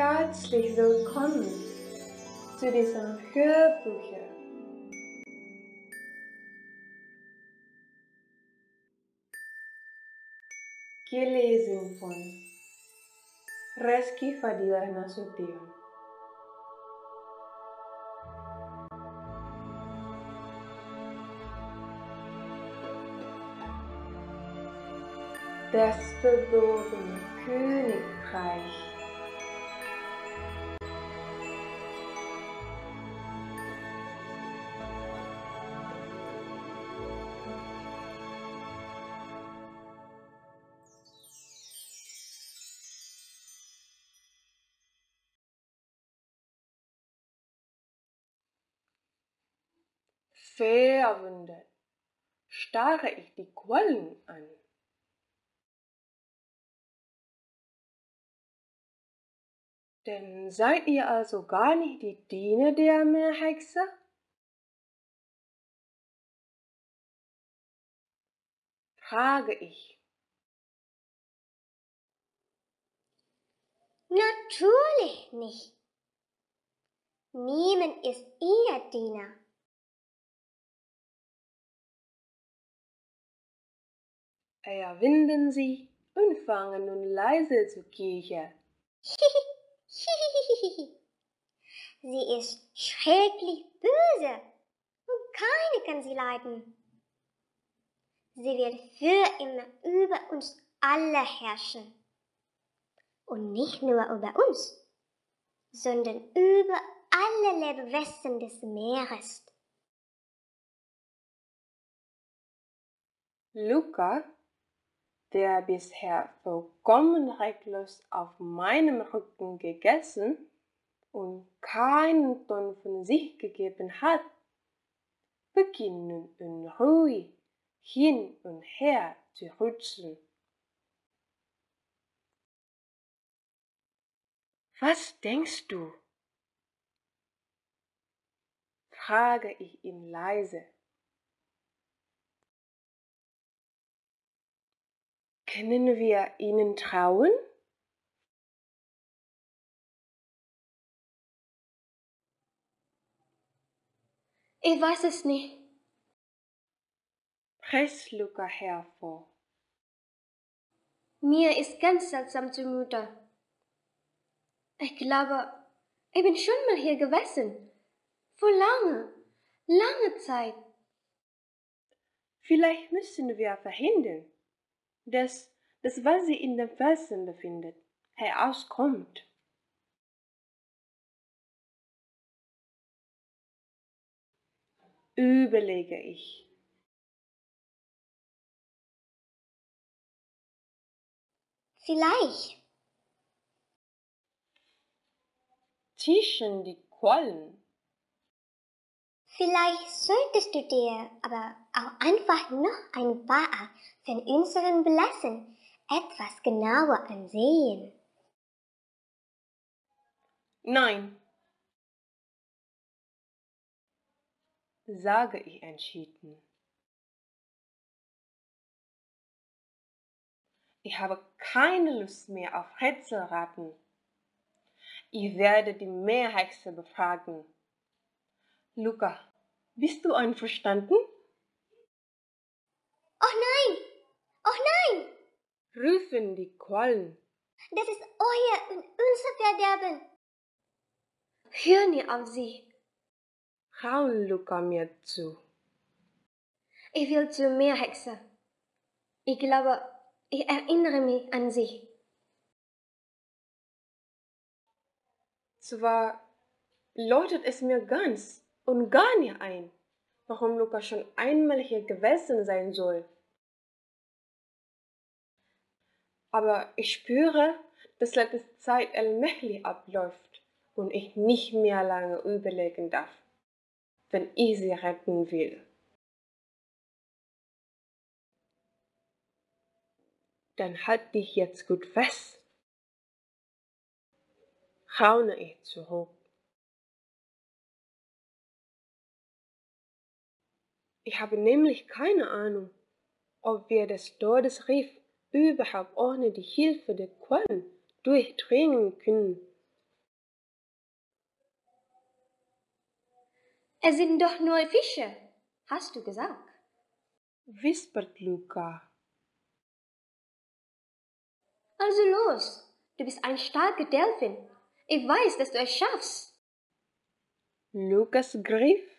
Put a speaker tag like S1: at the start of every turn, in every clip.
S1: Herzlich willkommen zu diesem Hörbuch. Gelesen von Reski Fadilah Nasution. Das verborgene Königreich. Verwundert starre ich die Quallen an. Denn seid ihr also gar nicht die Diener der Meerhexe? frage ich.
S2: Natürlich nicht. Niemand ist ihr Diener.
S1: Erwinden Sie und fangen nun leise zu kichern.
S2: sie ist schrecklich böse und keine kann sie leiden. Sie will für immer über uns alle herrschen. Und nicht nur über uns, sondern über alle Lebewesen des Meeres.
S1: Luca, der bisher vollkommen rechtlos auf meinem Rücken gegessen und keinen Ton von sich gegeben hat, beginnen in Ruhe hin und her zu rutschen. Was denkst du? frage ich ihn leise. Können wir ihnen trauen?
S2: Ich weiß es nicht.
S1: Presst Luca hervor.
S2: Mir ist ganz seltsam zumute. Ich glaube, ich bin schon mal hier gewesen. Vor lange, lange Zeit.
S1: Vielleicht müssen wir verhindern, dass das, was sie in den Felsen befindet, herauskommt. Überlege ich.
S2: Vielleicht.
S1: Tischen die Quallen.
S2: Vielleicht solltest du dir aber auch einfach noch ein paar von unseren Blässen etwas genauer ansehen.
S1: Nein, sage ich entschieden. Ich habe keine Lust mehr auf Rätselraten. Ich werde die Meerhexe befragen. Luca, bist du einverstanden?
S2: Oh nein! Oh nein!
S1: rufen die Quallen.
S2: Das ist euer und unser Verderben. Hör nie auf sie.
S1: Raun Luca mir zu.
S2: Ich will zur Meerhexe. Ich glaube, ich erinnere mich an sie.
S1: Zwar läutet es mir ganz und gar nicht ein, warum Luca schon einmal hier gewesen sein soll. Aber ich spüre, dass letzte Zeit allmählich abläuft und ich nicht mehr lange überlegen darf, wenn ich sie retten will. Dann halt dich jetzt gut fest. Raune ich zurück. Ich habe nämlich keine Ahnung, ob wir das Todesriff überhaupt ohne die Hilfe der Quellen durchdringen können.
S2: Es sind doch nur Fische, hast du gesagt,
S1: wispert Luca.
S2: Also los, du bist ein starker Delfin. Ich weiß, dass du es schaffst.
S1: Lukas griff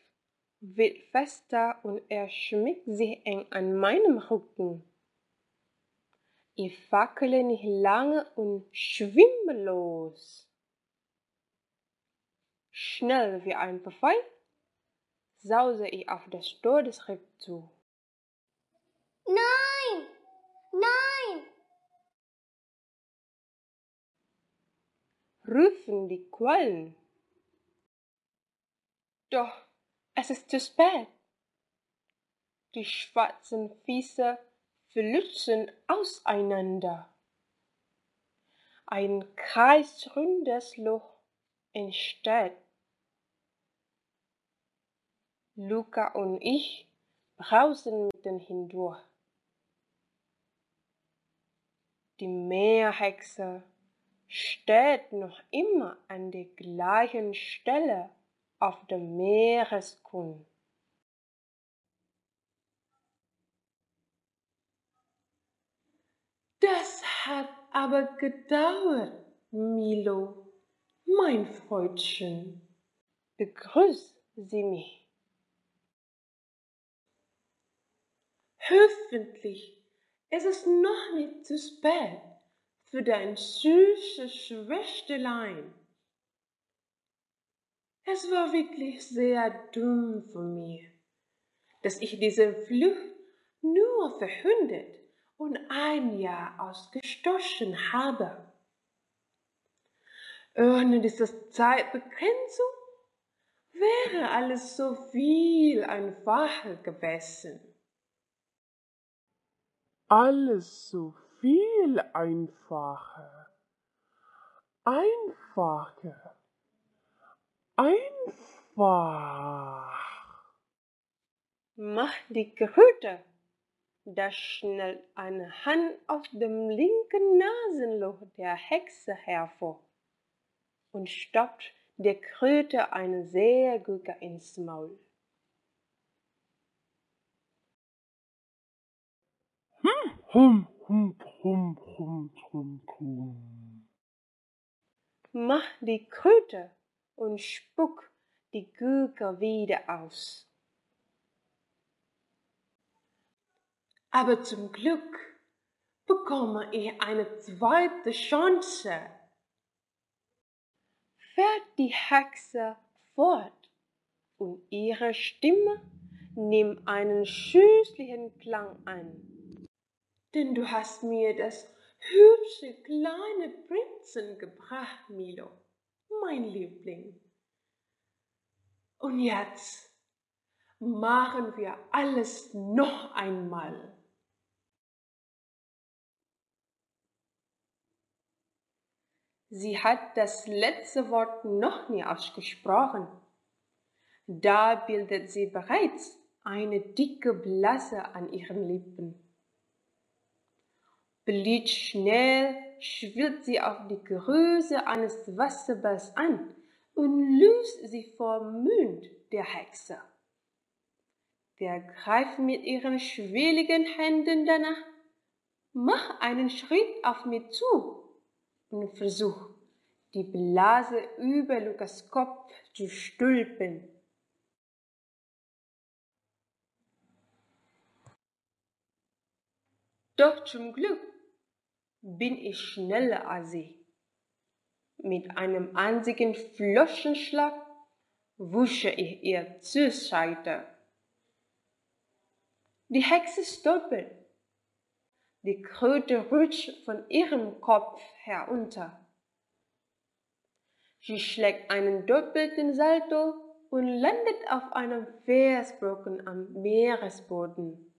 S1: wird fester und er schmiegt sich eng an meinem Rücken. Ich fackele nicht lange und schwimme los. Schnell wie ein Pfeil sause ich auf das Todesriff zu.
S2: Nein! Nein!
S1: rufen die Quallen. Doch es ist zu spät. Die schwarzen Füße flutschen auseinander. Ein kreisrundes Loch entsteht. Luca und ich brausen mitten hindurch. Die Meerhexe steht noch immer an der gleichen Stelle auf dem Meeresgrund. Das hat aber gedauert, Milo, mein Freundchen. Begrüß Sie mich. Hoffentlich ist es noch nicht zu spät für dein süßes Schwächtelein. Es war wirklich sehr dumm von mir, dass ich diese Flucht nur verhindert und ein Jahr ausgestochen habe. Ohne diese Zeitbegrenzung wäre alles so viel einfacher gewesen.
S3: Alles so viel einfacher. Einfacher. Einfach.
S1: Mach die Kröte. Da schnellt eine Hand aus dem linken Nasenloch der Hexe hervor und stoppt der Kröte eine sehr Gurke ins Maul.
S3: Hum, hum, hum, hum, hum, hum.
S1: Mach die Kröte und spuck die Gurke wieder aus. Aber zum Glück bekomme ich eine zweite Chance. Fährt die Hexe fort und ihre Stimme nimmt einen süßlichen Klang an. Denn du hast mir das hübsche kleine Prinzen gebracht, Milo, mein Liebling. Und jetzt machen wir alles noch einmal. Sie hat das letzte Wort noch nie ausgesprochen. Da bildet sie bereits eine dicke Blase an ihren Lippen. Blitzschnell schwillt sie auf die Größe eines Wasserballs an und löst sie vom Mund der Hexe. Der greift mit ihren schweligen Händen danach, mach einen Schritt auf mich zu und versuch, die Blase über Lukas Kopf zu stülpen. Doch zum Glück bin ich schneller als sie. Mit einem einzigen Floschenschlag wusche ich ihr zur Seite. Die Hexe stolpert. Die Kröte rutscht von ihrem Kopf herunter. Sie schlägt einen doppelten Salto und landet auf einem Felsbrocken am Meeresboden.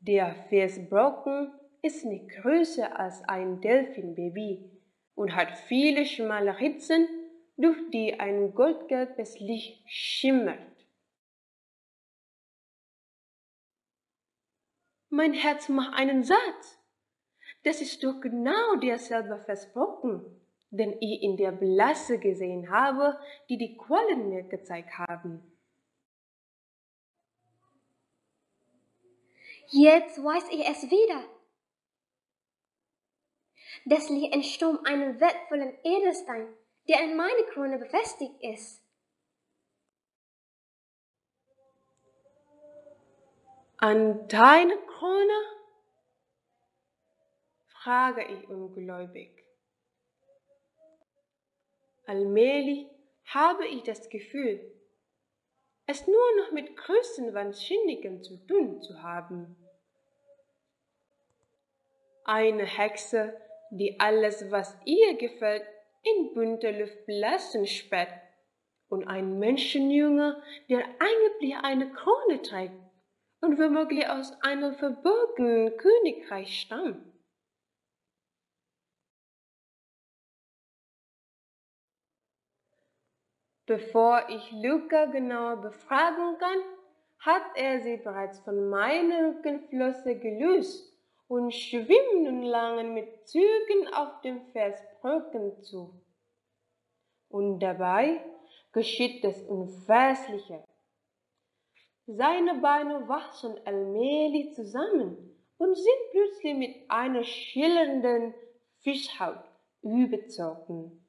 S1: Der Felsbrocken ist nicht größer als ein Delfinbaby und hat viele schmale Ritzen, durch die ein goldgelbes Licht schimmert. Mein Herz macht einen Satz. Das ist doch genau derselbe Versprochen. den ich in der Blase gesehen habe, die die Quallen mir gezeigt haben.
S2: Jetzt weiß ich es wieder. Das liegt im Sturm einen wertvollen Edelstein, der in meine Krone befestigt ist.
S1: An deine Krone? frage ich ungläubig. Allmählich habe ich das Gefühl, es nur noch mit Größenwahnsinnigen zu tun zu haben. Eine Hexe, die alles, was ihr gefällt, in bunter Luft blassen sperrt, und ein Menschenjünger, der eigentlich eine Krone trägt und womöglich aus einem verborgenen Königreich stammt. Bevor ich Luca genauer befragen kann, hat er sie bereits von meiner Rückenflosse gelöst und schwimmt nun lange mit Zügen auf dem Felsbrücken zu. Und dabei geschieht das Unfassliche. Seine Beine wachsen allmählich zusammen und sind plötzlich mit einer schillernden Fischhaut überzogen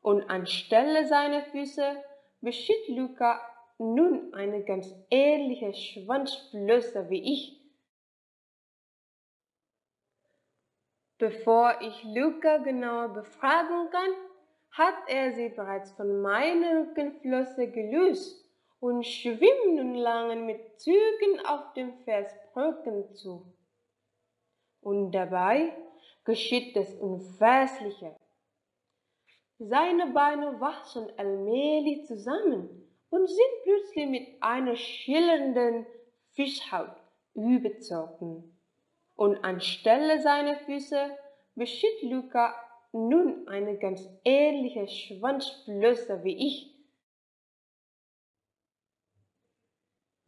S1: und anstelle seiner Füße beschied Luca nun eine ganz ähnliche Schwanzflosse wie ich. Bevor ich Luca genauer befragen kann, hat er sie bereits von meiner Rückenflosse gelöst und schwimmt nun lange mit Zügen auf dem Felsbrücken zu. Und dabei geschieht das Unfassliche. Seine Beine wachsen allmählich zusammen und sind plötzlich mit einer schillernden Fischhaut überzogen. Und anstelle seiner Füße beschied Luca nun eine ganz ähnliche Schwanzflosse wie ich.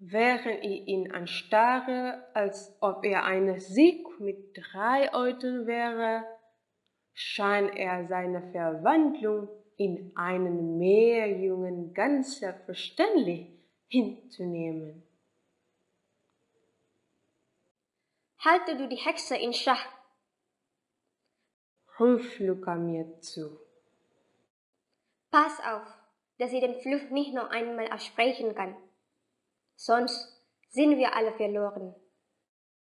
S1: Während ich ihn anstarre, als ob er eine Sieg mit drei Euten wäre, scheint er seine Verwandlung in einen Meerjungen ganz selbstverständlich hinzunehmen.
S2: Halte du die Hexe in Schach,
S1: Ruf Luca mir zu.
S2: Pass auf, dass sie den Fluch nicht noch einmal aussprechen kann. Sonst sind wir alle verloren.